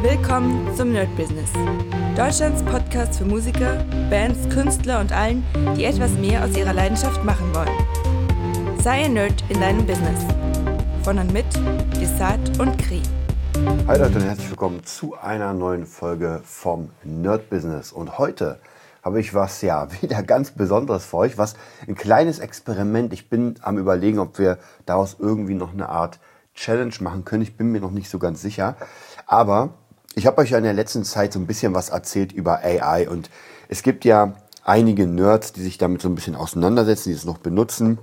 Willkommen zum Nerd Business. Deutschlands Podcast für Musiker, Bands, Künstler und allen, die etwas mehr aus ihrer Leidenschaft machen wollen. Sei ein Nerd in deinem Business. Von und mit Desart und Kri. Hi Leute und herzlich willkommen zu einer neuen Folge vom Nerd Business. Und heute habe ich was ja wieder ganz Besonderes für euch, was ein kleines Experiment. Ich bin am überlegen, ob wir daraus irgendwie noch eine Art Challenge machen können. Ich bin mir noch nicht so ganz sicher. Aber ich habe euch ja in der letzten Zeit so ein bisschen was erzählt über AI und es gibt ja einige Nerds, die sich damit so ein bisschen auseinandersetzen, die es noch benutzen.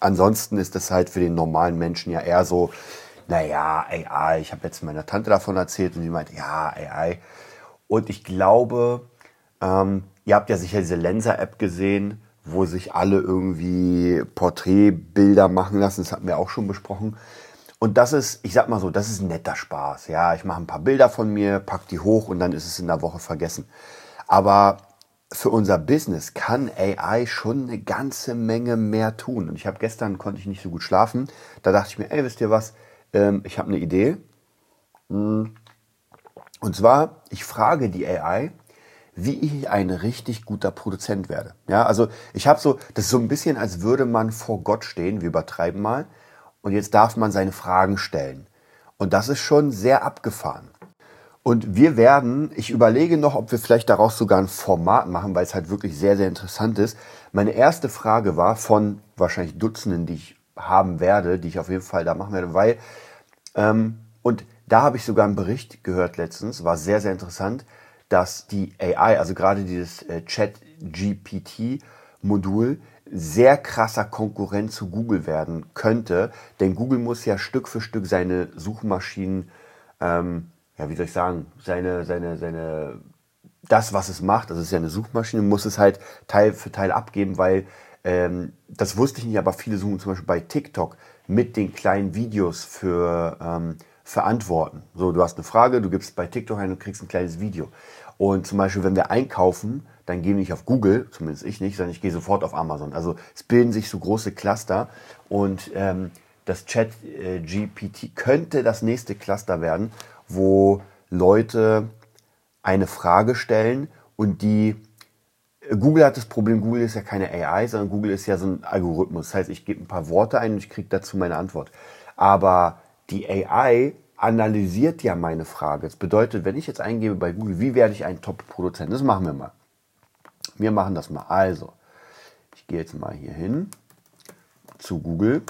Ansonsten ist das halt für den normalen Menschen ja eher so, naja, AI, ich habe jetzt meiner Tante davon erzählt und sie meinte, ja, AI. Und ich glaube, ähm, ihr habt ja sicher diese Lenser-App gesehen, wo sich alle irgendwie Porträtbilder machen lassen. Das hatten wir auch schon besprochen. Und das ist, ich sag mal so, das ist netter Spaß. Ja, ich mache ein paar Bilder von mir, pack die hoch und dann ist es in der Woche vergessen. Aber für unser Business kann AI schon eine ganze Menge mehr tun. Und ich habe gestern konnte ich nicht so gut schlafen. Da dachte ich mir, ey, wisst ihr was? Ähm, ich habe eine Idee. Hm. Und zwar, ich frage die AI, wie ich ein richtig guter Produzent werde. Ja, also ich habe so, das ist so ein bisschen, als würde man vor Gott stehen. Wir übertreiben mal und jetzt darf man seine Fragen stellen. Und das ist schon sehr abgefahren. Und wir werden, ich überlege noch, ob wir vielleicht daraus sogar ein Format machen, weil es halt wirklich sehr, sehr interessant ist. Meine erste Frage war von wahrscheinlich Dutzenden, die ich haben werde, die ich auf jeden Fall da machen werde, weil, ähm, und da habe ich sogar einen Bericht gehört letztens, war sehr, sehr interessant, dass die AI, also gerade dieses äh, Chat-GPT-Modul, sehr krasser Konkurrent zu Google werden könnte. Denn Google muss ja Stück für Stück seine Suchmaschinen, ähm, ja, wie soll ich sagen, seine, seine, seine, das, was es macht, das ist ja eine Suchmaschine, muss es halt Teil für Teil abgeben, weil ähm, das wusste ich nicht, aber viele suchen zum Beispiel bei TikTok mit den kleinen Videos für, ähm, für Antworten. So, du hast eine Frage, du gibst bei TikTok ein und kriegst ein kleines Video. Und zum Beispiel, wenn wir einkaufen, dann gehe ich nicht auf Google, zumindest ich nicht, sondern ich gehe sofort auf Amazon. Also es bilden sich so große Cluster und ähm, das Chat äh, GPT könnte das nächste Cluster werden, wo Leute eine Frage stellen und die äh, Google hat das Problem, Google ist ja keine AI, sondern Google ist ja so ein Algorithmus. Das heißt, ich gebe ein paar Worte ein und ich kriege dazu meine Antwort. Aber die AI analysiert ja meine Frage. Das bedeutet, wenn ich jetzt eingebe bei Google, wie werde ich ein Top-Produzent? Das machen wir mal. Wir machen das mal. Also, ich gehe jetzt mal hier hin zu Google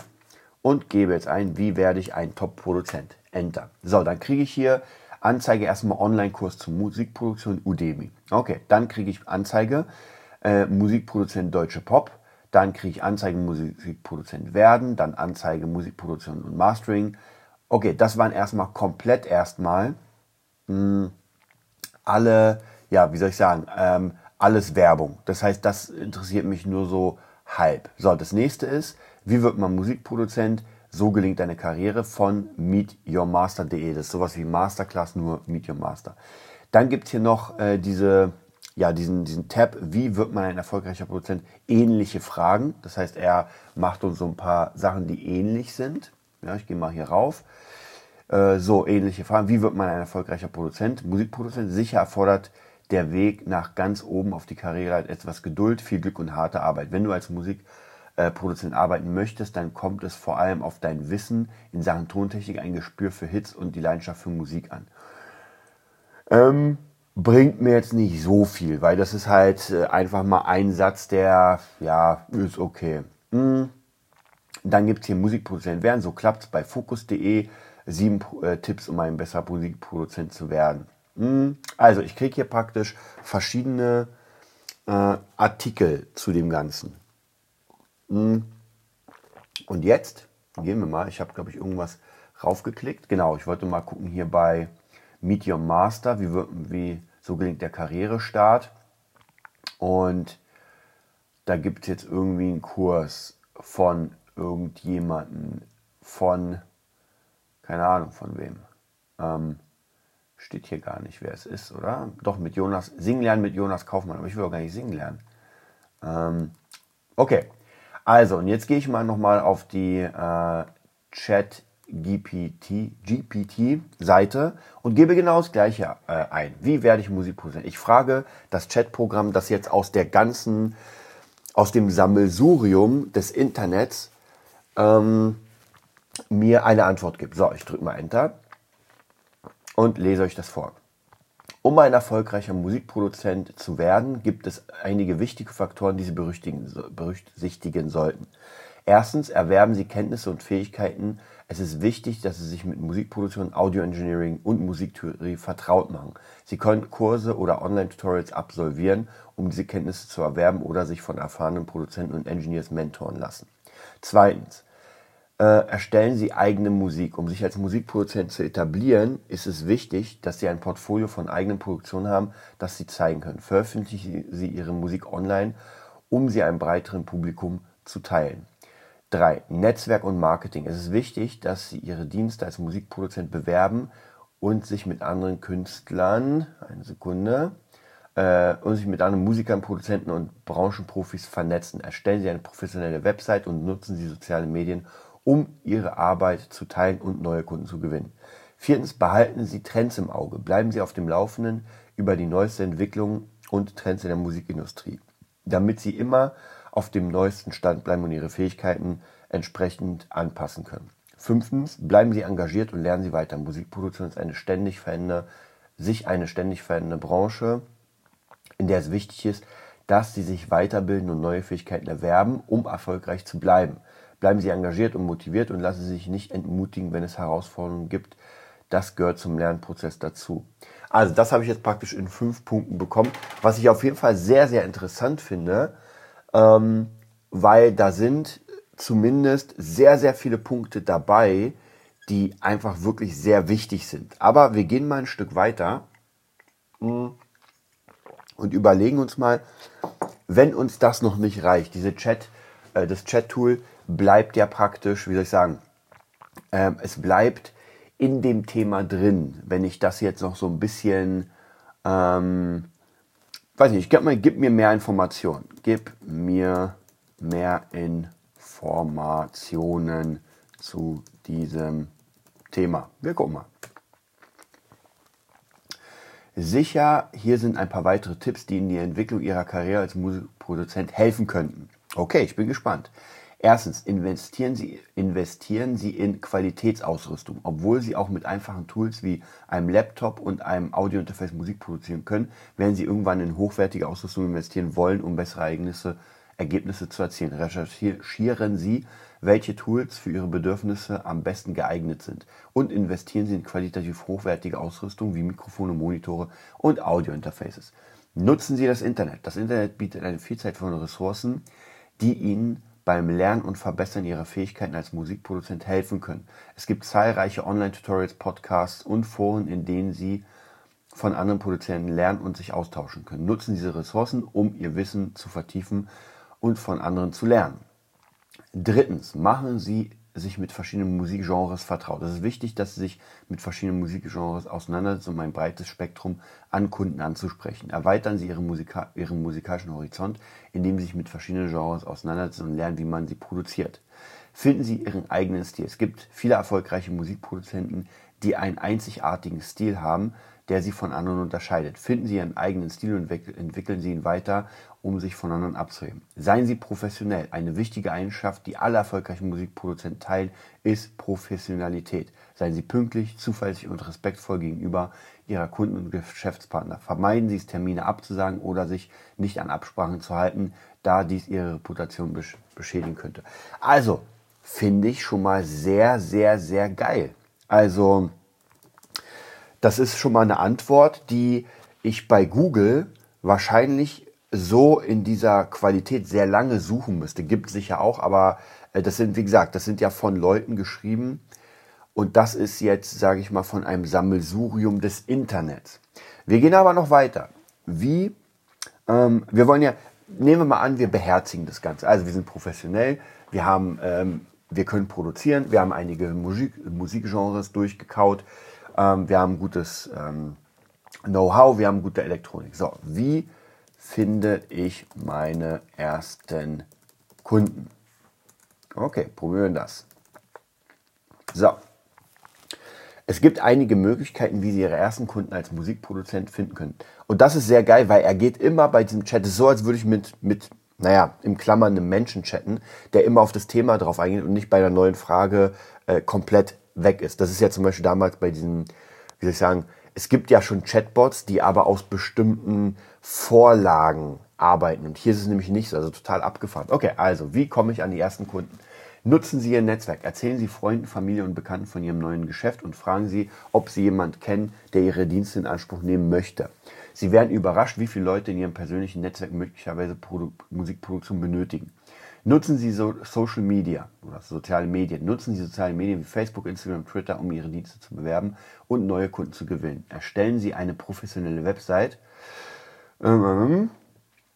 und gebe jetzt ein, wie werde ich ein Top-Produzent. Enter. So, dann kriege ich hier Anzeige erstmal Online-Kurs zur Musikproduktion Udemy. Okay, dann kriege ich Anzeige äh, Musikproduzent Deutsche Pop. Dann kriege ich Anzeige Musikproduzent werden, dann Anzeige Musikproduktion und Mastering. Okay, das waren erstmal komplett erstmal mh, hm, alle, ja, wie soll ich sagen, ähm, alles Werbung. Das heißt, das interessiert mich nur so halb. So, das nächste ist, wie wird man Musikproduzent? So gelingt deine Karriere von meetyourmaster.de. Das ist sowas wie Masterclass, nur Meet Your Master. Dann gibt's hier noch äh, diese, ja, diesen, diesen Tab, wie wird man ein erfolgreicher Produzent? Ähnliche Fragen. Das heißt, er macht uns so ein paar Sachen, die ähnlich sind. Ja, ich gehe mal hier rauf. Äh, so, ähnliche Fragen. Wie wird man ein erfolgreicher Produzent? Musikproduzent sicher erfordert der Weg nach ganz oben auf die Karriere hat etwas Geduld, viel Glück und harte Arbeit. Wenn du als Musikproduzent arbeiten möchtest, dann kommt es vor allem auf dein Wissen in Sachen Tontechnik, ein Gespür für Hits und die Leidenschaft für Musik an. Ähm, bringt mir jetzt nicht so viel, weil das ist halt äh, einfach mal ein Satz, der, ja, ist okay. Hm. Dann gibt es hier Musikproduzent werden, so klappt es bei Focus.de. Sieben äh, Tipps, um ein besserer Musikproduzent zu werden. Hm, also ich kriege hier praktisch verschiedene äh, Artikel zu dem Ganzen. Hm. Und jetzt gehen wir mal, ich habe glaube ich irgendwas raufgeklickt. Genau, ich wollte mal gucken hier bei Meet Your Master, wie, wie so gelingt der Karrierestart. Und da gibt es jetzt irgendwie einen Kurs von irgendjemanden, von, keine Ahnung von wem. Ähm, Steht hier gar nicht, wer es ist, oder? Doch, mit Jonas, singen lernen mit Jonas Kaufmann, aber ich will auch gar nicht singen lernen. Ähm, okay, also, und jetzt gehe ich mal nochmal auf die äh, Chat GPT-Seite und gebe genau das Gleiche äh, ein. Wie werde ich Musikproduzent? Ich frage das Chatprogramm, das jetzt aus der ganzen, aus dem Sammelsurium des Internets ähm, mir eine Antwort gibt. So, ich drücke mal Enter und lese euch das vor. Um ein erfolgreicher Musikproduzent zu werden, gibt es einige wichtige Faktoren, die Sie berücksichtigen sollten. Erstens erwerben Sie Kenntnisse und Fähigkeiten. Es ist wichtig, dass Sie sich mit Musikproduktion, Audio Engineering und Musiktheorie vertraut machen. Sie können Kurse oder Online-Tutorials absolvieren, um diese Kenntnisse zu erwerben oder sich von erfahrenen Produzenten und Engineers mentoren lassen. Zweitens, äh, erstellen Sie eigene Musik. Um sich als Musikproduzent zu etablieren, ist es wichtig, dass Sie ein Portfolio von eigenen Produktionen haben, das Sie zeigen können. Veröffentlichen Sie Ihre Musik online, um sie einem breiteren Publikum zu teilen. 3. Netzwerk und Marketing. Es ist wichtig, dass Sie Ihre Dienste als Musikproduzent bewerben und sich mit anderen Künstlern, eine Sekunde, äh, und sich mit anderen Musikern, Produzenten und Branchenprofis vernetzen. Erstellen Sie eine professionelle Website und nutzen Sie soziale Medien, um ihre Arbeit zu teilen und neue Kunden zu gewinnen. Viertens, behalten Sie Trends im Auge. Bleiben Sie auf dem Laufenden über die neueste Entwicklung und Trends in der Musikindustrie, damit Sie immer auf dem neuesten Stand bleiben und Ihre Fähigkeiten entsprechend anpassen können. Fünftens, bleiben Sie engagiert und lernen Sie weiter. Musikproduktion ist eine ständig verändernde, sich eine ständig verändernde Branche, in der es wichtig ist, dass Sie sich weiterbilden und neue Fähigkeiten erwerben, um erfolgreich zu bleiben. Bleiben Sie engagiert und motiviert und lassen Sie sich nicht entmutigen, wenn es Herausforderungen gibt. Das gehört zum Lernprozess dazu. Also das habe ich jetzt praktisch in fünf Punkten bekommen, was ich auf jeden Fall sehr, sehr interessant finde, ähm, weil da sind zumindest sehr, sehr viele Punkte dabei, die einfach wirklich sehr wichtig sind. Aber wir gehen mal ein Stück weiter hm, und überlegen uns mal, wenn uns das noch nicht reicht, diese Chat, äh, das Chat-Tool bleibt ja praktisch, wie soll ich sagen, ähm, es bleibt in dem Thema drin. Wenn ich das jetzt noch so ein bisschen, ähm, weiß nicht, gib, mal, gib mir mehr Informationen. Gib mir mehr Informationen zu diesem Thema. Wir gucken mal. Sicher, hier sind ein paar weitere Tipps, die Ihnen die Entwicklung Ihrer Karriere als Musikproduzent helfen könnten. Okay, ich bin gespannt. Erstens, investieren Sie, investieren Sie in Qualitätsausrüstung. Obwohl Sie auch mit einfachen Tools wie einem Laptop und einem Audiointerface Musik produzieren können, werden Sie irgendwann in hochwertige Ausrüstung investieren wollen, um bessere Ergebnisse, Ergebnisse zu erzielen. Recherchieren Sie, welche Tools für Ihre Bedürfnisse am besten geeignet sind und investieren Sie in qualitativ hochwertige Ausrüstung wie Mikrofone, Monitore und Audiointerfaces. Nutzen Sie das Internet. Das Internet bietet eine Vielzahl von Ressourcen, die Ihnen beim Lernen und Verbessern ihrer Fähigkeiten als Musikproduzent helfen können. Es gibt zahlreiche Online-Tutorials, Podcasts und Foren, in denen Sie von anderen Produzenten lernen und sich austauschen können. Nutzen diese Ressourcen, um Ihr Wissen zu vertiefen und von anderen zu lernen. Drittens, machen Sie sich mit verschiedenen Musikgenres vertraut. Es ist wichtig, dass Sie sich mit verschiedenen Musikgenres auseinandersetzen, um ein breites Spektrum an Kunden anzusprechen. Erweitern Sie Ihre Musika Ihren musikalischen Horizont, indem Sie sich mit verschiedenen Genres auseinandersetzen und lernen, wie man sie produziert. Finden Sie Ihren eigenen Stil. Es gibt viele erfolgreiche Musikproduzenten, die einen einzigartigen Stil haben, der sie von anderen unterscheidet. Finden Sie Ihren eigenen Stil und entwickeln Sie ihn weiter, um sich von anderen abzuheben. Seien Sie professionell. Eine wichtige Eigenschaft, die alle erfolgreichen Musikproduzenten teilen, ist Professionalität. Seien Sie pünktlich, zuverlässig und respektvoll gegenüber Ihrer Kunden und Geschäftspartner. Vermeiden Sie es, Termine abzusagen oder sich nicht an Absprachen zu halten, da dies Ihre Reputation beschädigen könnte. Also, finde ich schon mal sehr, sehr, sehr geil. Also, das ist schon mal eine Antwort, die ich bei Google wahrscheinlich so in dieser Qualität sehr lange suchen müsste. Gibt es sicher auch, aber äh, das sind, wie gesagt, das sind ja von Leuten geschrieben. Und das ist jetzt, sage ich mal, von einem Sammelsurium des Internets. Wir gehen aber noch weiter. Wie, ähm, wir wollen ja, nehmen wir mal an, wir beherzigen das Ganze. Also wir sind professionell, wir haben, ähm, wir können produzieren, wir haben einige Musik, Musikgenres durchgekaut, ähm, wir haben gutes ähm, Know-how, wir haben gute Elektronik. So, wie finde ich meine ersten Kunden? Okay, probieren das. So, es gibt einige Möglichkeiten, wie Sie Ihre ersten Kunden als Musikproduzent finden können. Und das ist sehr geil, weil er geht immer bei diesem Chat, es ist so, als würde ich mit, mit naja, im Klammern einem Menschen chatten, der immer auf das Thema drauf eingeht und nicht bei einer neuen Frage äh, komplett weg ist. Das ist ja zum Beispiel damals bei diesen, wie soll ich sagen, es gibt ja schon Chatbots, die aber aus bestimmten Vorlagen arbeiten. Und hier ist es nämlich nicht so, also total abgefahren. Okay, also, wie komme ich an die ersten Kunden? Nutzen Sie Ihr Netzwerk. Erzählen Sie Freunden, Familie und Bekannten von Ihrem neuen Geschäft und fragen Sie, ob Sie jemanden kennen, der Ihre Dienste in Anspruch nehmen möchte. Sie werden überrascht, wie viele Leute in Ihrem persönlichen Netzwerk möglicherweise Produ Musikproduktion benötigen. Nutzen Sie so Social Media oder soziale Medien. Nutzen Sie soziale Medien wie Facebook, Instagram, Twitter, um Ihre Dienste zu bewerben und neue Kunden zu gewinnen. Erstellen Sie eine professionelle Website. Ähm,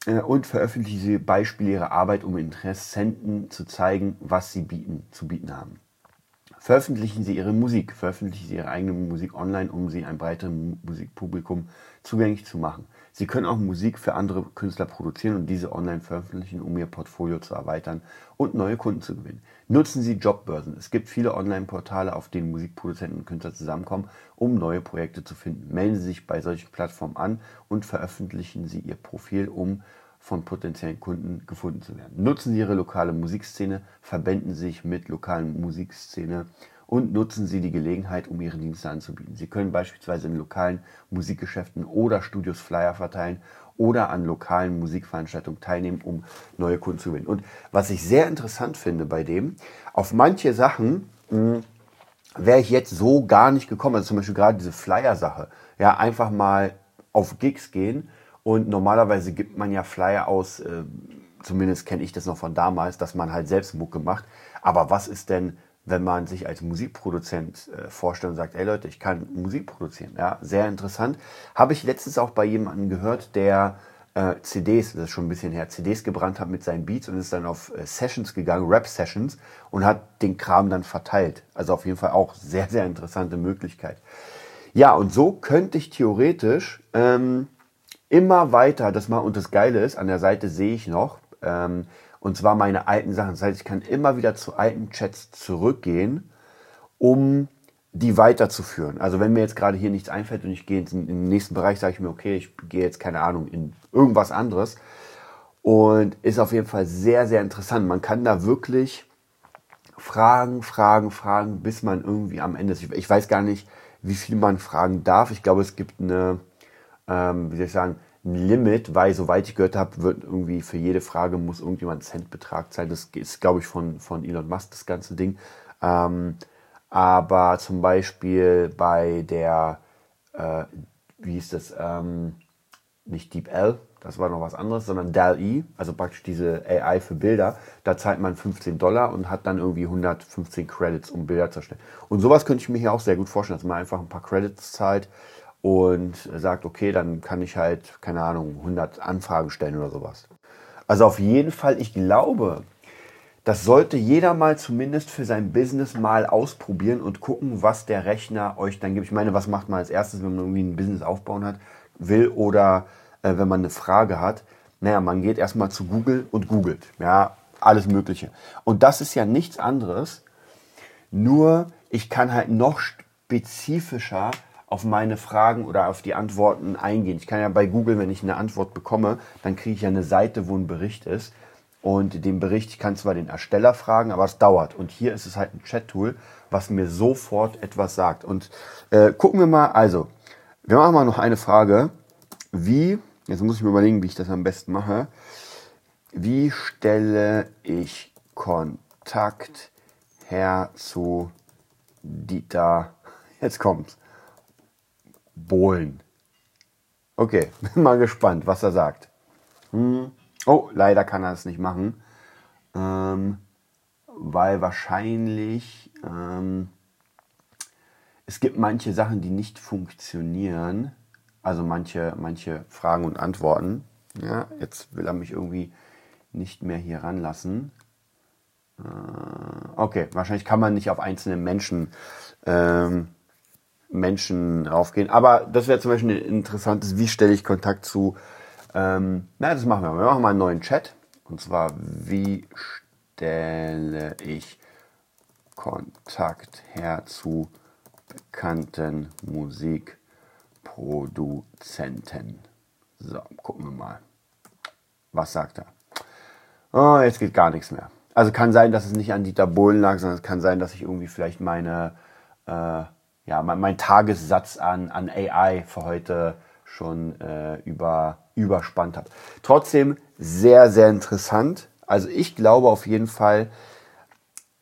äh, und veröffentlichen Sie Beispiele Ihrer Arbeit, um Interessenten zu zeigen, was Sie bieten, zu bieten haben. Veröffentlichen Sie Ihre Musik, veröffentlichen Sie Ihre eigene Musik online, um sie einem breiteren Musikpublikum zugänglich zu machen. Sie können auch Musik für andere Künstler produzieren und diese online veröffentlichen, um Ihr Portfolio zu erweitern und neue Kunden zu gewinnen. Nutzen Sie Jobbörsen. Es gibt viele Online-Portale, auf denen Musikproduzenten und Künstler zusammenkommen, um neue Projekte zu finden. Melden Sie sich bei solchen Plattformen an und veröffentlichen Sie Ihr Profil, um von potenziellen Kunden gefunden zu werden. Nutzen Sie Ihre lokale Musikszene, verbinden Sie sich mit lokalen Musikszene und nutzen Sie die Gelegenheit, um Ihre Dienste anzubieten. Sie können beispielsweise in lokalen Musikgeschäften oder Studios Flyer verteilen oder an lokalen Musikveranstaltungen teilnehmen, um neue Kunden zu gewinnen. Und was ich sehr interessant finde bei dem, auf manche Sachen hm, wäre ich jetzt so gar nicht gekommen. Also zum Beispiel gerade diese Flyer-Sache. Ja, einfach mal auf Gigs gehen und normalerweise gibt man ja Flyer aus, äh, zumindest kenne ich das noch von damals, dass man halt selbst Mucke macht. Aber was ist denn, wenn man sich als Musikproduzent äh, vorstellt und sagt, ey Leute, ich kann Musik produzieren. Ja, sehr interessant. Habe ich letztens auch bei jemandem gehört, der äh, CDs, das ist schon ein bisschen her, CDs gebrannt hat mit seinen Beats und ist dann auf äh, Sessions gegangen, Rap-Sessions und hat den Kram dann verteilt. Also auf jeden Fall auch sehr, sehr interessante Möglichkeit. Ja, und so könnte ich theoretisch ähm, immer weiter, das mal und das Geile ist, an der Seite sehe ich noch, ähm, und zwar meine alten Sachen. Das heißt, ich kann immer wieder zu alten Chats zurückgehen, um die weiterzuführen. Also wenn mir jetzt gerade hier nichts einfällt und ich gehe in den nächsten Bereich, sage ich mir, okay, ich gehe jetzt keine Ahnung in irgendwas anderes. Und ist auf jeden Fall sehr, sehr interessant. Man kann da wirklich fragen, fragen, fragen, bis man irgendwie am Ende ist. Ich weiß gar nicht, wie viel man fragen darf. Ich glaube, es gibt eine, ähm, wie soll ich sagen, ein Limit, weil soweit ich gehört habe, wird irgendwie für jede Frage muss irgendjemand Centbetrag sein. Das ist, glaube ich, von, von Elon Musk das ganze Ding. Ähm, aber zum Beispiel bei der, äh, wie hieß das, ähm, nicht DeepL, das war noch was anderes, sondern DAL-E, also praktisch diese AI für Bilder, da zahlt man 15 Dollar und hat dann irgendwie 115 Credits, um Bilder zu erstellen. Und sowas könnte ich mir hier auch sehr gut vorstellen, dass man einfach ein paar Credits zahlt und sagt, okay, dann kann ich halt, keine Ahnung, 100 Anfragen stellen oder sowas. Also auf jeden Fall, ich glaube, das sollte jeder mal zumindest für sein Business mal ausprobieren und gucken, was der Rechner euch dann gibt. Ich meine, was macht man als erstes, wenn man irgendwie ein Business aufbauen hat, will oder äh, wenn man eine Frage hat? Naja, man geht erstmal zu Google und googelt. Ja, alles Mögliche. Und das ist ja nichts anderes. Nur ich kann halt noch spezifischer auf meine Fragen oder auf die Antworten eingehen. Ich kann ja bei Google, wenn ich eine Antwort bekomme, dann kriege ich ja eine Seite, wo ein Bericht ist. Und den Bericht, ich kann zwar den Ersteller fragen, aber es dauert. Und hier ist es halt ein Chat-Tool, was mir sofort etwas sagt. Und äh, gucken wir mal, also, wir machen mal noch eine Frage. Wie, jetzt muss ich mir überlegen, wie ich das am besten mache. Wie stelle ich Kontakt her zu Dieter? Jetzt kommt's. Bohlen. Okay, bin mal gespannt, was er sagt. Hm. Oh, leider kann er es nicht machen, ähm, weil wahrscheinlich ähm, es gibt manche Sachen, die nicht funktionieren. Also manche, manche Fragen und Antworten. Ja, jetzt will er mich irgendwie nicht mehr hier ranlassen. Äh, okay, wahrscheinlich kann man nicht auf einzelne Menschen ähm, Menschen aufgehen. Aber das wäre zum Beispiel ein interessantes, wie stelle ich Kontakt zu, ähm, na, das machen wir. Wir machen mal einen neuen Chat. Und zwar, wie stelle ich Kontakt her zu bekannten Musikproduzenten. So, gucken wir mal. Was sagt er? Oh, jetzt geht gar nichts mehr. Also kann sein, dass es nicht an Dieter Bohlen lag, sondern es kann sein, dass ich irgendwie vielleicht meine, äh, ja, mein, mein, Tagessatz an, an AI für heute schon äh, über, überspannt habe. Trotzdem sehr, sehr interessant. Also ich glaube auf jeden Fall,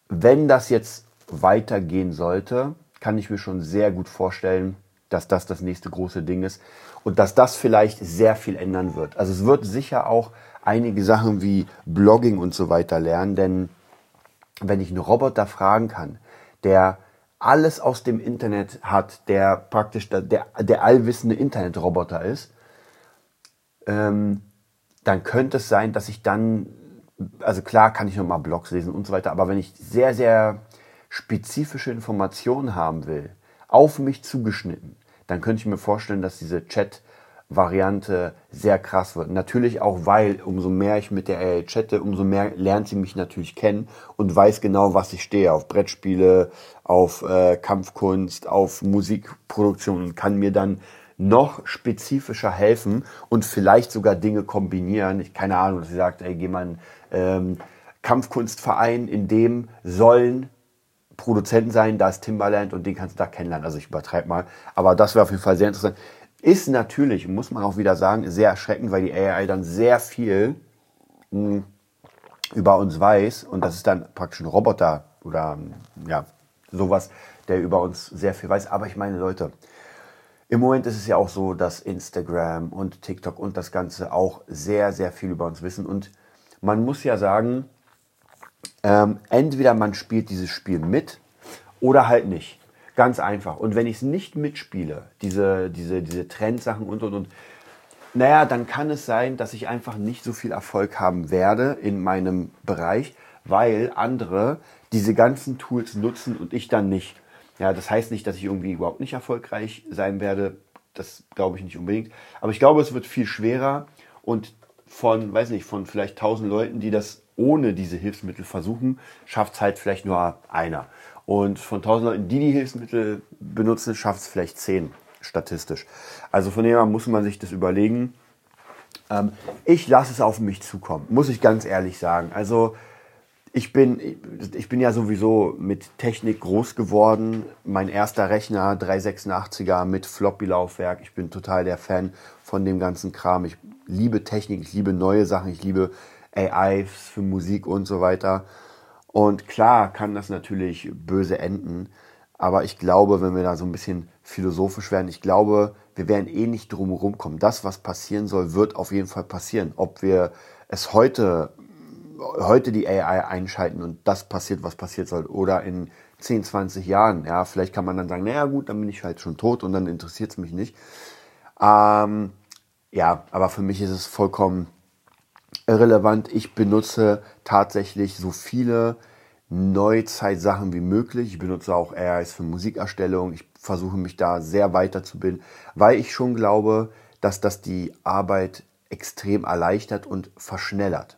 wenn das jetzt weitergehen sollte, kann ich mir schon sehr gut vorstellen, dass das das nächste große Ding ist und dass das vielleicht sehr viel ändern wird. Also es wird sicher auch einige Sachen wie Blogging und so weiter lernen, denn wenn ich einen Roboter fragen kann, der alles aus dem Internet hat, der praktisch der, der allwissende Internetroboter ist, ähm, dann könnte es sein, dass ich dann, also klar kann ich nochmal Blogs lesen und so weiter, aber wenn ich sehr, sehr spezifische Informationen haben will, auf mich zugeschnitten, dann könnte ich mir vorstellen, dass diese Chat- Variante sehr krass wird. Natürlich auch, weil umso mehr ich mit der AI chatte, umso mehr lernt sie mich natürlich kennen und weiß genau, was ich stehe. Auf Brettspiele, auf äh, Kampfkunst, auf Musikproduktion und kann mir dann noch spezifischer helfen und vielleicht sogar Dinge kombinieren. Ich keine Ahnung, dass sie sagt, ey, geh mal einen ähm, Kampfkunstverein, in dem sollen Produzenten sein, da ist Timbaland und den kannst du da kennenlernen. Also ich übertreibe mal. Aber das wäre auf jeden Fall sehr interessant. Ist natürlich, muss man auch wieder sagen, sehr erschreckend, weil die AI dann sehr viel mh, hm, über uns weiß und das ist dann praktisch ein Roboter oder ja, sowas, der über uns sehr viel weiß. Aber ich meine, Leute, im Moment ist es ja auch so, dass Instagram und TikTok und das Ganze auch sehr, sehr viel über uns wissen. Und man muss ja sagen, ähm, entweder man spielt dieses Spiel mit oder halt nicht. Ganz einfach. Und wenn ich es nicht mitspiele, diese, diese, diese Trendsachen und und und, naja, dann kann es sein, dass ich einfach nicht so viel Erfolg haben werde in meinem Bereich, weil andere diese ganzen Tools nutzen und ich dann nicht. Ja, das heißt nicht, dass ich irgendwie überhaupt nicht erfolgreich sein werde. Das glaube ich nicht unbedingt. Aber ich glaube, es wird viel schwerer und von, weiß nicht, von vielleicht tausend Leuten, die das ohne diese Hilfsmittel versuchen, schafft es halt vielleicht nur einer. Und von 1000 Leuten, die die Hilfsmittel benutzen, schafft es vielleicht 10 statistisch. Also von dem her muss man sich das überlegen. Ähm, ich lasse es auf mich zukommen, muss ich ganz ehrlich sagen. Also ich bin, ich bin ja sowieso mit Technik groß geworden. Mein erster Rechner, 386er mit Floppy-Laufwerk. Ich bin total der Fan von dem ganzen Kram. Ich liebe Technik, ich liebe neue Sachen, ich liebe AIs für Musik und so weiter. Und klar kann das natürlich böse enden, aber ich glaube, wenn wir da so ein bisschen philosophisch werden, ich glaube, wir werden eh nicht drum herum kommen. Das, was passieren soll, wird auf jeden Fall passieren. Ob wir es heute, heute die AI einschalten und das passiert, was passiert soll, oder in 10, 20 Jahren, ja, vielleicht kann man dann sagen, naja gut, dann bin ich halt schon tot und dann interessiert es mich nicht. Ähm, ja, aber für mich ist es vollkommen irrelevant. Ich benutze tatsächlich so viele Neuzeitsachen wie möglich. Ich benutze auch AIs für Musikerstellung. Ich versuche mich da sehr weiterzubilden, weil ich schon glaube, dass das die Arbeit extrem erleichtert und verschnellert.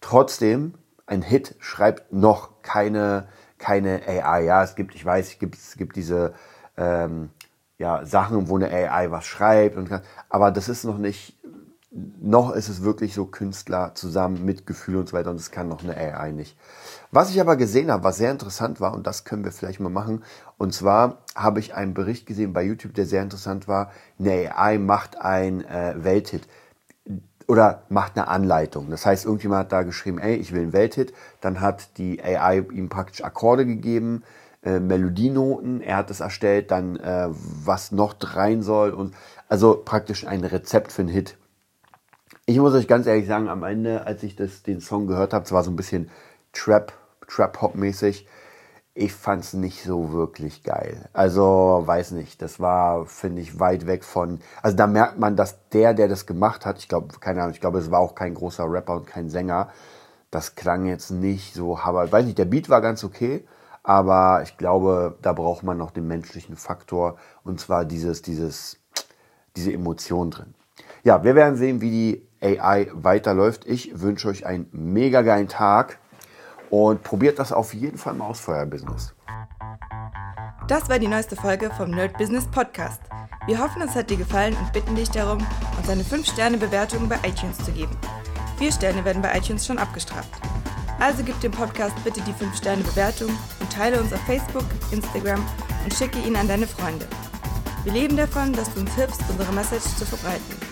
Trotzdem, ein Hit schreibt noch keine, keine AI. Ja, es gibt, ich weiß, es gibt, es gibt diese ähm, ja, Sachen, wo eine AI was schreibt, und, aber das ist noch nicht noch ist es wirklich so Künstler zusammen mit Gefühl und so weiter und das kann noch eine AI nicht. Was ich aber gesehen habe, was sehr interessant war und das können wir vielleicht mal machen und zwar habe ich einen Bericht gesehen bei YouTube, der sehr interessant war. Eine AI macht ein äh, Welthit oder macht eine Anleitung. Das heißt, irgendjemand hat da geschrieben, ey, ich will einen Welthit. Dann hat die AI ihm praktisch Akkorde gegeben, äh, Melodienoten. Er hat es erstellt, dann äh, was noch rein soll und also praktisch ein Rezept für einen Hit. Ich muss euch ganz ehrlich sagen, am Ende, als ich das, den Song gehört habe, es war so ein bisschen Trap, Trap-Hop-mäßig. Ich fand es nicht so wirklich geil. Also, weiß nicht, das war, finde ich, weit weg von. Also, da merkt man, dass der, der das gemacht hat, ich glaube, keine Ahnung, ich glaube, es war auch kein großer Rapper und kein Sänger. Das klang jetzt nicht so, aber weiß nicht, der Beat war ganz okay, aber ich glaube, da braucht man noch den menschlichen Faktor und zwar dieses, dieses, diese Emotion drin. Ja, wir werden sehen, wie die AI weiterläuft. Ich wünsche euch einen mega geilen Tag und probiert das auf jeden Fall mal aus für euer Business. Das war die neueste Folge vom Nerd Business Podcast. Wir hoffen, es hat dir gefallen und bitten dich darum, uns eine 5-Sterne-Bewertung bei iTunes zu geben. Vier Sterne werden bei iTunes schon abgestraft. Also gib dem Podcast bitte die 5-Sterne-Bewertung und teile uns auf Facebook, Instagram und schicke ihn an deine Freunde. Wir leben davon, dass du uns hilfst, unsere Message zu verbreiten.